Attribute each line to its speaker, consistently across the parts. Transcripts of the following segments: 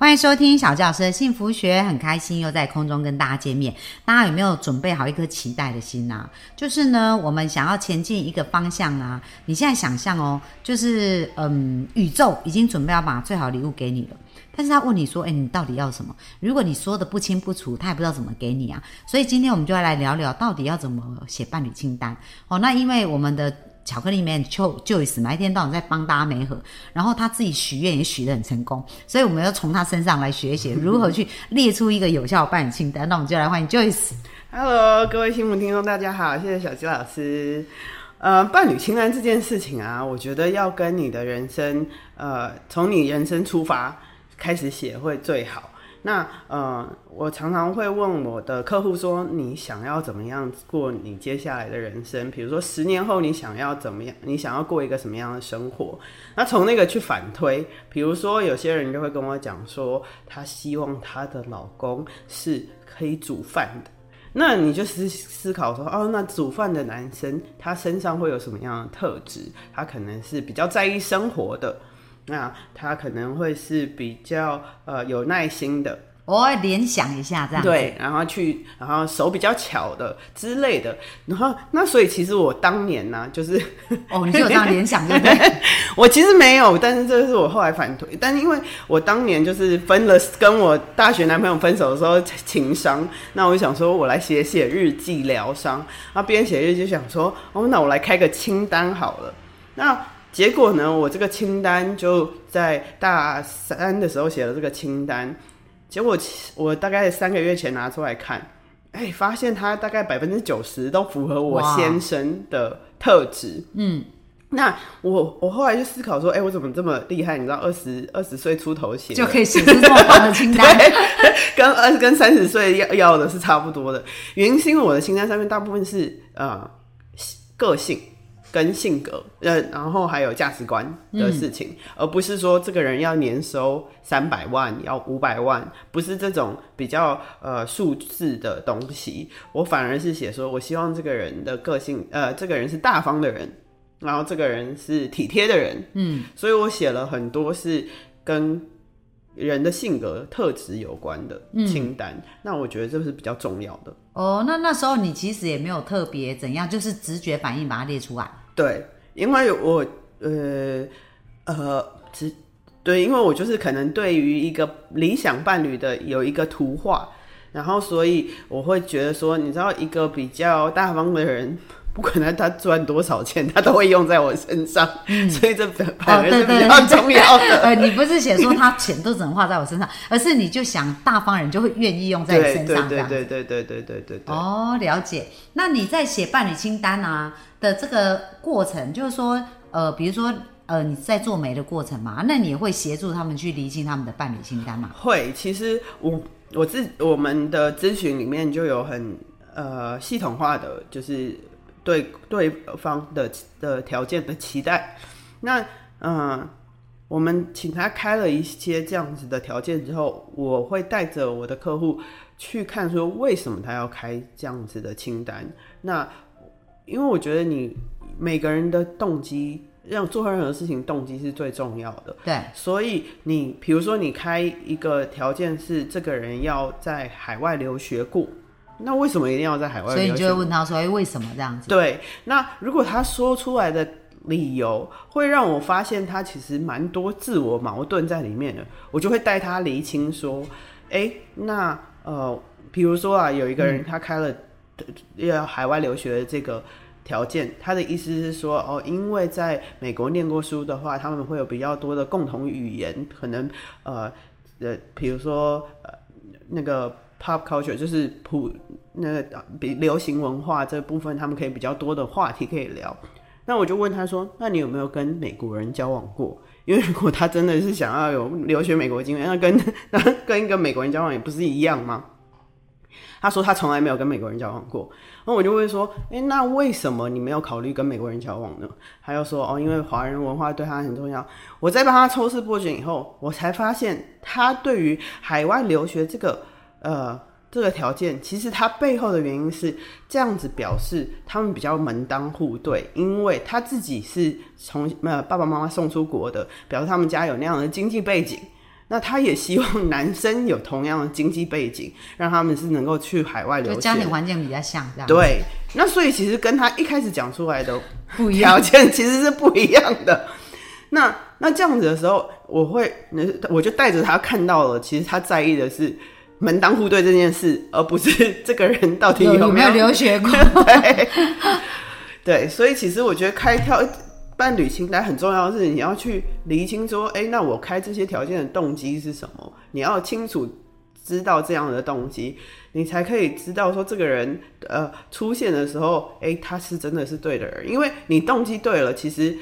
Speaker 1: 欢迎收听小教师的幸福学，很开心又在空中跟大家见面。大家有没有准备好一颗期待的心呐、就是呢，我们想要前进一个方向啊。你现在想象哦，就是嗯，宇宙已经准备要把最好礼物给你了。但是他问你说：“哎，你到底要什么？”如果你说的不清不楚，他也不知道怎么给你啊。所以今天我们就要来聊聊，到底要怎么写伴侣清单哦。那因为我们的巧克力妹就 Joyce 嘛，一天到晚在帮大家媒合，然后他自己许愿也许得很成功，所以我们要从他身上来学习如何去列出一个有效的伴侣清单。那我们就来欢迎 Joyce。
Speaker 2: Hello，各位新闻听众，大家好，谢谢小鸡老师。呃，伴侣清单这件事情啊，我觉得要跟你的人生，呃，从你人生出发开始写会最好。那呃，我常常会问我的客户说，你想要怎么样过你接下来的人生？比如说十年后你想要怎么样？你想要过一个什么样的生活？那从那个去反推，比如说有些人就会跟我讲说，她希望她的老公是可以煮饭的。那你就思思考说，哦，那煮饭的男生他身上会有什么样的特质？他可能是比较在意生活的，那他可能会是比较呃有耐心的，
Speaker 1: 我会联想一下这样。
Speaker 2: 对，然后去，然后手比较巧的之类的，然后那所以其实我当年呢、就是
Speaker 1: 哦，你就有这样联想，对不对？
Speaker 2: 我其实没有，但是这是我后来反推。但是因为我当年就是分了，跟我大学男朋友分手的时候情商，那我就想说，我来写写日记疗伤。然后边写日记就想说，哦，那我来开个清单好了。那结果呢，我这个清单就在大三的时候写了这个清单，结果我大概三个月前拿出来看，哎、发现它大概百分之九十都符合我先生的特质。
Speaker 1: 嗯，
Speaker 2: 那我我后来就思考说，哎、我怎么这么厉害？你知道，二十二十岁出头写
Speaker 1: 就可以写出这么棒的清单。
Speaker 2: 跟二跟三十岁要要的是差不多的。原因是因为我的清单上面大部分是呃个性跟性格，呃，然后还有价值观的事情，而不是说这个人要年收三百万，要五百万，不是这种比较呃数字的东西。我反而是写说，我希望这个人的个性，呃，这个人是大方的人。然后这个人是体贴的人，嗯，所以我写了很多是跟人的性格特质有关的清单。那我觉得这是比较重要的。
Speaker 1: 哦，那那时候你其实也没有特别怎样，就是直觉反应把它列出来。
Speaker 2: 对，因为我呃呃，直对，因为我就是可能对于一个理想伴侣的有一个图画，然后所以我会觉得说，你知道，一个比较大方的人。不管他他赚多少钱，他都会用在我身上，所以这反反而是比较重要的。
Speaker 1: 呃，你不是写说他钱都只能花在我身上，而是你就想大方人就会愿意用在你身上，这
Speaker 2: 对
Speaker 1: 样。
Speaker 2: 对对对对对对对。
Speaker 1: 哦，了解。那你在写伴侣清单啊的这个过程，就是说，呃，比如说，呃，你在做媒的过程嘛，那你也会协助他们去厘清他们的伴侣清单嘛？
Speaker 2: 会，其实我我自我们的咨询里面就有很呃系统化的，就是对对方的的条件的期待。那嗯、呃我们请他开了一些这样子的条件之后，我会带着我的客户去看说为什么他要开这样子的清单。那因为我觉得你每个人的动机，让做任何事情动机是最重要的。
Speaker 1: 对，
Speaker 2: 所以你比如说你开一个条件是这个人要在海外留学过，那为什么一定要在海外？
Speaker 1: 所以你就会问他说，哎，为什么这样子？
Speaker 2: 对，那如果他说出来的理由会让我发现他其实蛮多自我矛盾在里面的，我就会带他厘清说，哎、那呃，比如说啊，有一个人他开了要海外留学的这个条件，他的意思是说，哦，因为在美国念过书的话，他们会有比较多的共同语言，可能呃呃，比如说呃那个 pop culture 就是普那个比流行文化这部分，他们可以比较多的话题可以聊。那我就问他说：“那你有没有跟美国人交往过？因为如果他真的是想要有留学美国经验，那跟 那跟一个美国人交往也不是一样吗？”他说他从来没有跟美国人交往过，那我就会说，哎、那为什么你没有考虑跟美国人交往呢？他又说，哦，因为华人文化对他很重要。我在帮他抽丝剥茧以后，我才发现他对于海外留学这个呃这个条件，其实他背后的原因是这样子表示他们比较门当户对，因为他自己是从呃爸爸妈妈送出国的，表示他们家有那样的经济背景。那他也希望男生有同样的经济背景，让他们是能够去海外留学。
Speaker 1: 家庭环境比较像这样，
Speaker 2: 对，那所以其实跟他一开始讲出来的
Speaker 1: 不一样。
Speaker 2: 条件其实是不一样的。那那这样子的时候，我会，我就带着他看到了，其实他在意的是门当户对这件事，而不是 这个人到底
Speaker 1: 有
Speaker 2: 没有
Speaker 1: 有留学过？
Speaker 2: 对，对，所以其实我觉得开跳伴侣清单很重要的是，你要去厘清说，哎、那我开这些条件的动机是什么？你要清楚知道这样的动机，你才可以知道说这个人呃出现的时候，哎、他是真的是对的人，因为你动机对了，其实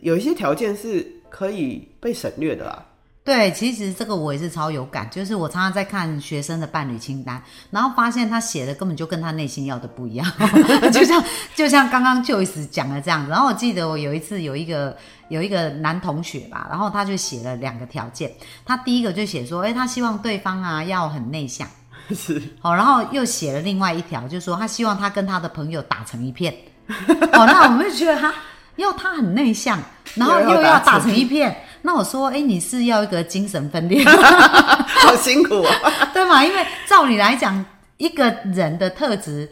Speaker 2: 有一些条件是可以被省略的啦。
Speaker 1: 对，其实这个我也是超有感，就是我常常在看学生的伴侣清单，然后发现他写的根本就跟他内心要的不一样，就像就像刚刚 Joyce 讲的这样子。然后我记得我有一次有一个有一个男同学吧，然后他就写了两个条件，他第一个就写说，哎，他希望对方啊要很内向，
Speaker 2: 是，
Speaker 1: 好，然后又写了另外一条，就是说他希望他跟他的朋友打成一片。哦，那我们就觉得他要他很内向，然后
Speaker 2: 又要
Speaker 1: 打
Speaker 2: 成
Speaker 1: 一片。那我说，哎，你是要一个精神分裂，
Speaker 2: 好辛苦哦。
Speaker 1: 对吗？因为照理来讲，一个人的特质，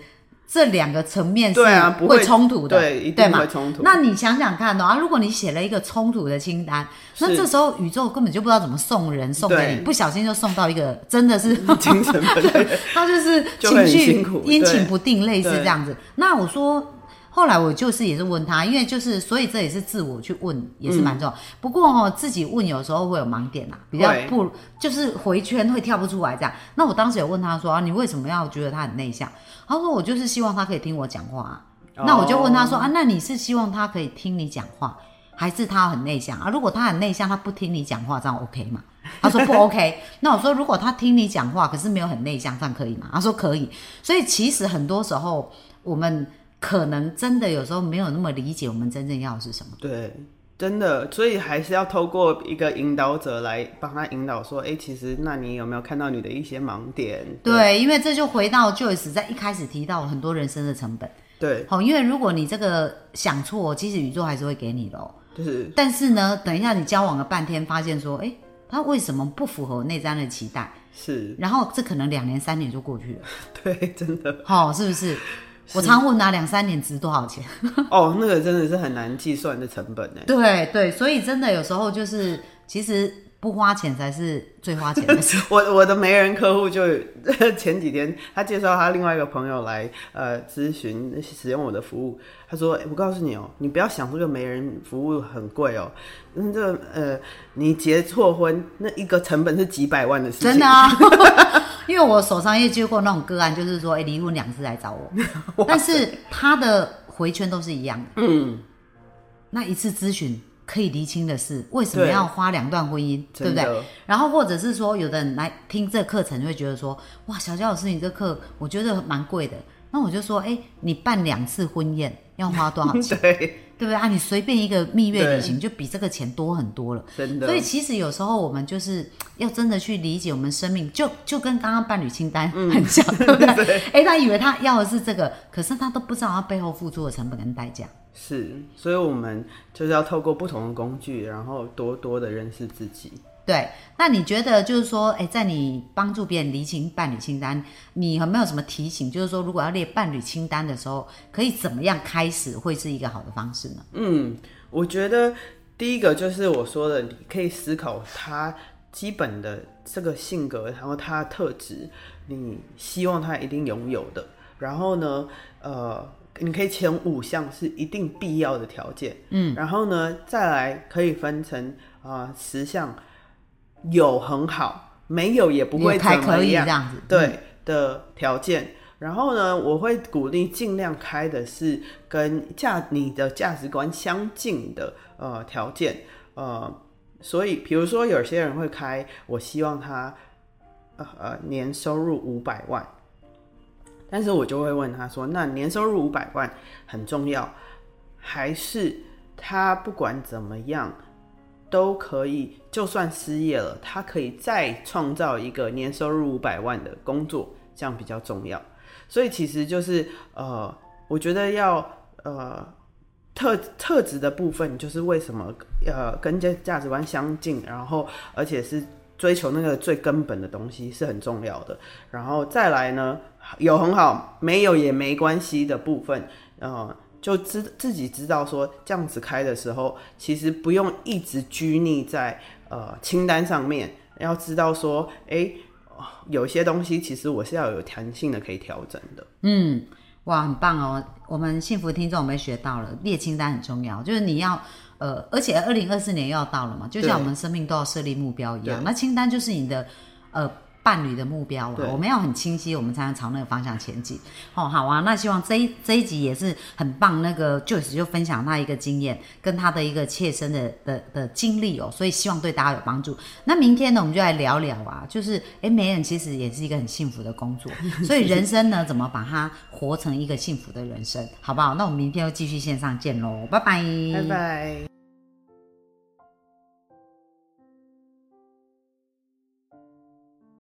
Speaker 1: 这两个层面是
Speaker 2: 不会
Speaker 1: 会冲突的，
Speaker 2: 对一定
Speaker 1: 对嘛
Speaker 2: 冲突
Speaker 1: 那你想想看哦，啊，如果你写了一个冲突的清单，那
Speaker 2: 是
Speaker 1: 这时候宇宙根本就不知道怎么送人送给你，不小心就送到一个真的是
Speaker 2: 精神分裂，
Speaker 1: 他就是情绪阴晴不定，类似
Speaker 2: 对
Speaker 1: 这样子。那我说，后来我就是也是问他，因为就是所以这也是自我去问，也是蛮重要。不过哦，自己问有时候会有盲点啊，比较不就是回圈会跳不出来这样。那我当时有问他说啊，你为什么要觉得他很内向？他说我就是希望他可以听我讲话、啊。那我就问他说
Speaker 2: 哦
Speaker 1: 啊，那你是希望他可以听你讲话，还是他很内向啊？如果他很内向，他不听你讲话，这样 OK 吗？他说不 OK。那我说如果他听你讲话，可是没有很内向，这样可以吗？他说可以。所以其实很多时候我们可能真的有时候没有那么理解我们真正要的是什么。
Speaker 2: 对，真的，所以还是要透过一个引导者来帮他引导，说，哎、其实那你有没有看到你的一些盲点？
Speaker 1: 对，因为这就回到 Joyce 在一开始提到很多人生的成本。
Speaker 2: 对，
Speaker 1: 好，因为如果你这个想错，其实宇宙还是会给你的哦。
Speaker 2: 就是
Speaker 1: 但是呢，等一下你交往了半天，发现说，哎，他为什么不符合我内在的期待？
Speaker 2: 是，
Speaker 1: 然后这可能两年三年就过去了，
Speaker 2: 对，真的，
Speaker 1: 好、是不是？我常问他两三年值多少钱？
Speaker 2: 哦，那个真的是很难计算的成本呢。
Speaker 1: 对对，所以真的有时候就是，其实不花钱才是最花钱的事。
Speaker 2: 我我的媒人客户就 前几天，他介绍他另外一个朋友来呃咨询使用我的服务，他说：“欸我告诉你哦、你不要想这个媒人服务很贵哦、嗯，这个呃你结错婚那一个成本是几百万的事情，
Speaker 1: 真的啊，因为我手上也接过那种个案，就是说，哎，离婚两次来找我，但是他的回圈都是一样的。
Speaker 2: 嗯，
Speaker 1: 那一次咨询可以厘清的是，为什么要花两段婚姻，对不对？然后或者是说，有的人来听这课程，会觉得说，哇，小娇老师，你这课我觉得蛮贵的。那我就说，哎，你办两次婚宴要花多少钱？
Speaker 2: 对，
Speaker 1: 对不对啊？你随便一个蜜月旅行就比这个钱多很多了。
Speaker 2: 真的，
Speaker 1: 所以其实有时候我们就是 要真的去理解我们生命，就就跟刚刚伴侣清单很像，对不对？哎，他以为他要的是这个，可是他都不知道他背后付出的成本跟代价。
Speaker 2: 是，所以我们就是要透过不同的工具，然后多多的认识自己。
Speaker 1: 对，那你觉得就是说，哎，在你帮助别人厘清伴侣清单，你有没有什么提醒？就是说，如果要列伴侣清单的时候，可以怎么样开始会是一个好的方式呢？
Speaker 2: 嗯，我觉得第一个就是我说的，你可以思考他基本的这个性格，然后他的特质，你希望他一定拥有的。然后呢，呃，你可以前五项是一定必要的条件，嗯，然后呢，再来可以分成啊十项，有很好，没有也不会怎么样，
Speaker 1: 样子。
Speaker 2: 对的条件。然后呢，我会鼓励尽量开的是跟价你的价值观相近的呃条件，呃，所以比如说有些人会开，我希望他呃呃年收入五百万，但是我就会问他说：“那年收入五百万很重要，还是他不管怎么样都可以，就算失业了，他可以再创造一个年收入五百万的工作，这样比较重要。所以其实就是呃，我觉得要呃特特质的部分，就是为什么呃跟价价值观相近，然后而且是。追求那个最根本的东西是很重要的，然后再来呢，有很好，没有也没关系的部分，呃，就知自己知道说这样子开的时候，其实不用一直拘泥在呃清单上面，要知道说，哎，有些东西其实我是要有弹性的，可以调整的。
Speaker 1: 嗯，哇，很棒哦！我们幸福听众我们学到了列清单很重要，就是你要。呃，而且二零二四年又要到了嘛，就像我们生命都要设立目标一样，那清单就是你的呃伴侣的目标了。我们要很清晰，我们才能朝那个方向前进。哦，好啊，那希望这一这一集也是很棒。那个 Joyce 就分享他一个经验，跟他的一个切身的的的经历哦，所以希望对大家有帮助。那明天呢，我们就来聊聊啊，就是哎，媒人其实也是一个很幸福的工作，所以人生呢，怎么把它活成一个幸福的人生，好不好？那我们明天又继续线上见喽，拜拜，
Speaker 2: 拜拜。